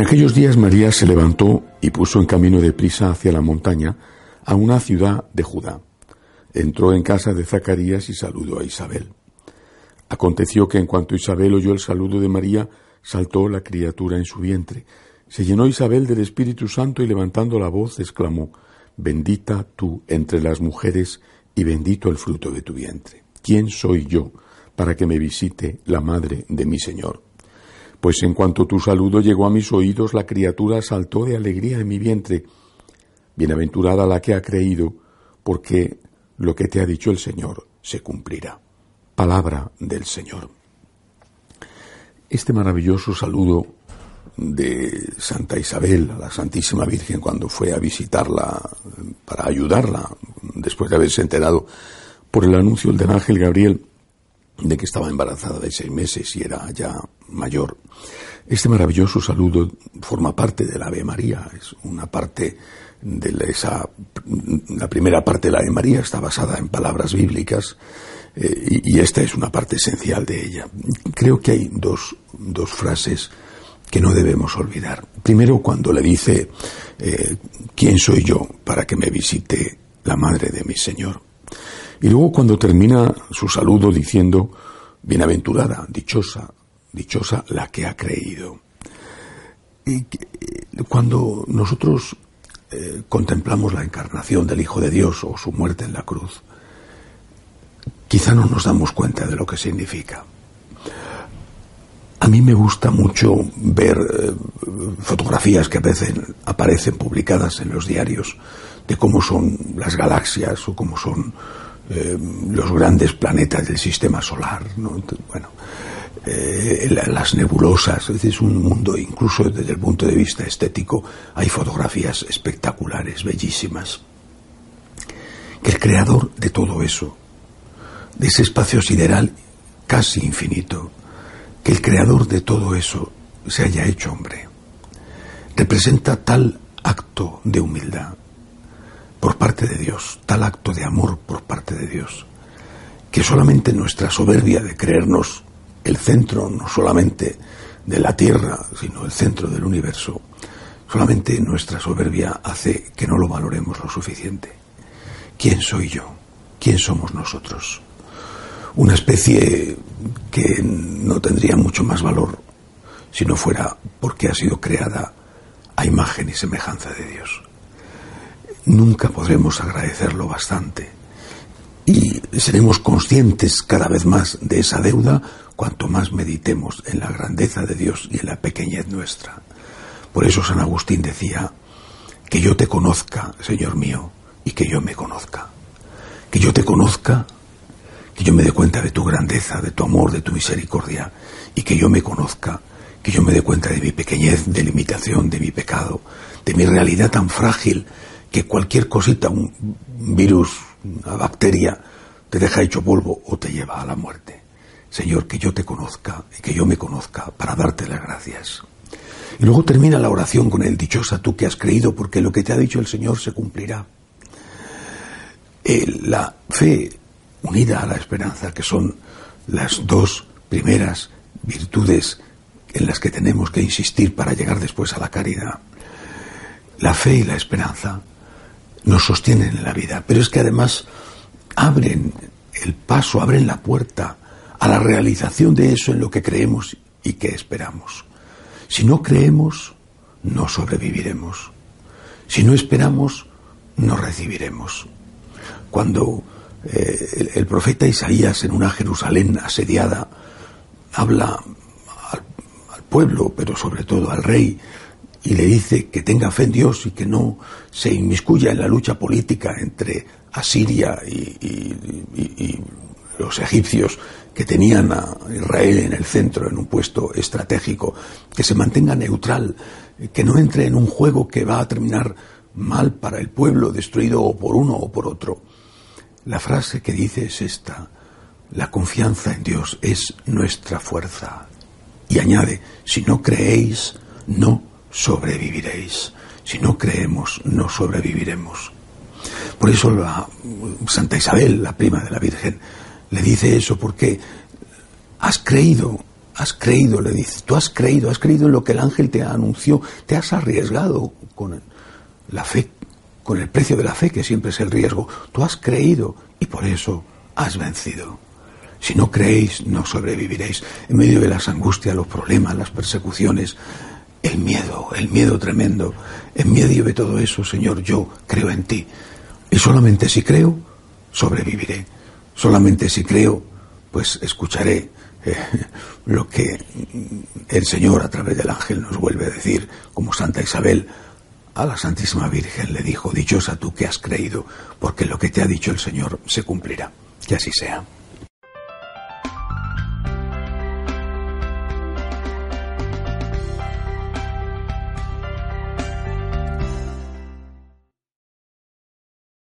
En aquellos días María se levantó y puso en camino de prisa hacia la montaña a una ciudad de Judá. Entró en casa de Zacarías y saludó a Isabel. Aconteció que en cuanto Isabel oyó el saludo de María, saltó la criatura en su vientre. Se llenó Isabel del Espíritu Santo y levantando la voz exclamó, Bendita tú entre las mujeres y bendito el fruto de tu vientre. ¿Quién soy yo para que me visite la madre de mi Señor? Pues en cuanto tu saludo llegó a mis oídos, la criatura saltó de alegría en mi vientre. Bienaventurada la que ha creído, porque lo que te ha dicho el Señor se cumplirá. Palabra del Señor. Este maravilloso saludo de Santa Isabel a la Santísima Virgen cuando fue a visitarla para ayudarla, después de haberse enterado por el anuncio del ángel Gabriel de que estaba embarazada de seis meses y era ya mayor. Este maravilloso saludo forma parte de la Ave María, es una parte de esa, la primera parte de la Ave María está basada en palabras bíblicas eh, y, esta es una parte esencial de ella. Creo que hay dos, dos frases que no debemos olvidar. Primero, cuando le dice, eh, ¿quién soy yo para que me visite la madre de mi Señor? Y luego cuando termina su saludo diciendo, bienaventurada, dichosa, dichosa la que ha creído. Y eh, cuando nosotros eh, contemplamos la encarnación del Hijo de Dios o su muerte en la cruz, quizá no nos damos cuenta de lo que significa. A mí me gusta mucho ver eh, fotografías que a veces aparecen publicadas en los diarios de cómo son las galaxias o cómo son eh, los grandes planetas del sistema solar, bueno, eh, las nebulosas, es un mundo, incluso desde el punto de vista estético, hay fotografías espectaculares, bellísimas. Que el creador de todo eso, de ese espacio sideral casi infinito, que el creador de todo eso se haya hecho hombre, representa tal acto de humildad, por parte de Dios, tal acto de amor por parte de Dios, que solamente nuestra soberbia de creernos el centro no solamente de la Tierra, sino el centro del universo, solamente nuestra soberbia hace que no lo valoremos lo suficiente. ¿Quién soy yo? ¿Quién somos nosotros? Una especie que no tendría mucho más valor si no fuera porque ha sido creada a imagen y semejanza de Dios nunca podremos agradecerlo bastante. Y seremos conscientes cada vez más de esa deuda cuanto más meditemos en la grandeza de Dios y en la pequeñez nuestra. Por eso San Agustín decía, que yo te conozca, Señor mío, y que yo me conozca. Que yo te conozca, que yo me dé cuenta de tu grandeza, de tu amor, de tu misericordia, y que yo me conozca, que yo me dé cuenta de mi pequeñez, de limitación, de mi pecado, de mi realidad tan frágil que cualquier cosita, un virus, una bacteria, te deja hecho polvo o te lleva a la muerte. Señor, que yo te conozca y que yo me conozca para darte las gracias. Y luego termina la oración con el dichosa tú que has creído porque lo que te ha dicho el Señor se cumplirá. la fe unida a la esperanza, que son las dos primeras virtudes en las que tenemos que insistir para llegar después a la caridad. La fe y la esperanza nos sostienen en la vida, pero es que además abren el paso, abren la puerta a la realización de eso en lo que creemos y que esperamos. Si no creemos, no sobreviviremos. Si no esperamos, no recibiremos. Cuando eh, el, profeta Isaías en una Jerusalén asediada habla al pueblo, pero sobre todo al rey, y le dice que tenga fe en Dios y que no se inmiscuya en la lucha política entre Asiria y, los egipcios que tenían a Israel en el centro, en un puesto estratégico, que se mantenga neutral, que no entre en un juego que va a terminar mal para el pueblo, destruido o por uno o por otro. La frase que dice es esta, la confianza en Dios es nuestra fuerza. Y añade, si no creéis, no sobreviviréis. Si no creemos, no sobreviviremos. Por eso la Santa Isabel, la prima de la Virgen, le dice eso porque has creído, has creído, le dice, tú has creído, has creído en lo que el ángel te anunció, te has arriesgado con la fe, con el precio de la fe, que siempre es el riesgo. Tú has creído y por eso has vencido. Si no creéis, no sobreviviréis. En medio de las angustias, los problemas, las persecuciones, el miedo, el miedo tremendo. En medio de todo eso, Señor, yo creo en ti. Y solamente si creo, sobreviviré. Solamente si creo, pues escucharé eh, lo que el Señor a través del ángel nos vuelve a decir, como Santa Isabel a la Santísima Virgen le dijo, dichosa tú que has creído, porque lo que te ha dicho el Señor se cumplirá. Que así sea.